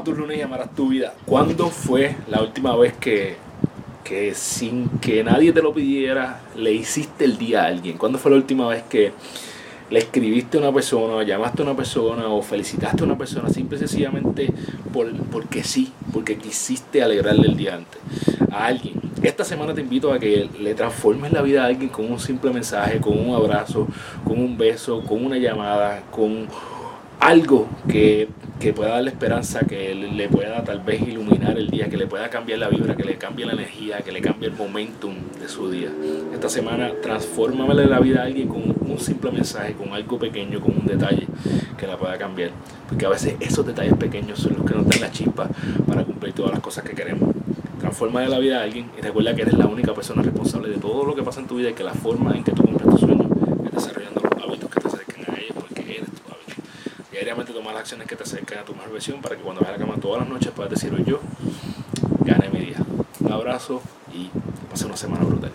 Llama tu lunes y tu vida. ¿Cuándo fue la última vez que, que sin que nadie te lo pidiera le hiciste el día a alguien? ¿Cuándo fue la última vez que le escribiste a una persona, llamaste a una persona o felicitaste a una persona simple y sencillamente por, porque sí, porque quisiste alegrarle el día antes a alguien? Esta semana te invito a que le transformes la vida a alguien con un simple mensaje, con un abrazo, con un beso, con una llamada, con algo que, pueda darle esperanza, que le pueda tal vez iluminar el día, que le pueda cambiar la vibra, que le cambie la energía, que le cambie el momentum de su día. Esta semana transfórmame la vida a alguien con un simple mensaje, con algo pequeño, con un detalle que la pueda cambiar. Porque a veces esos detalles pequeños son los que nos dan la chispa para cumplir todas las cosas que queremos transforma la vida a alguien y recuerda que eres la única persona responsable de todo lo que pasa en tu vida y que la forma en que tú cumples tu sueño es desarrollando los hábitos que te acerquen a ellos porque eres tu hábito. Diariamente toma las acciones que te acerquen a tu mejor versión para que cuando vayas a la cama todas las noches puedas decir hoy yo gané mi día. Un abrazo y pase una semana brutal.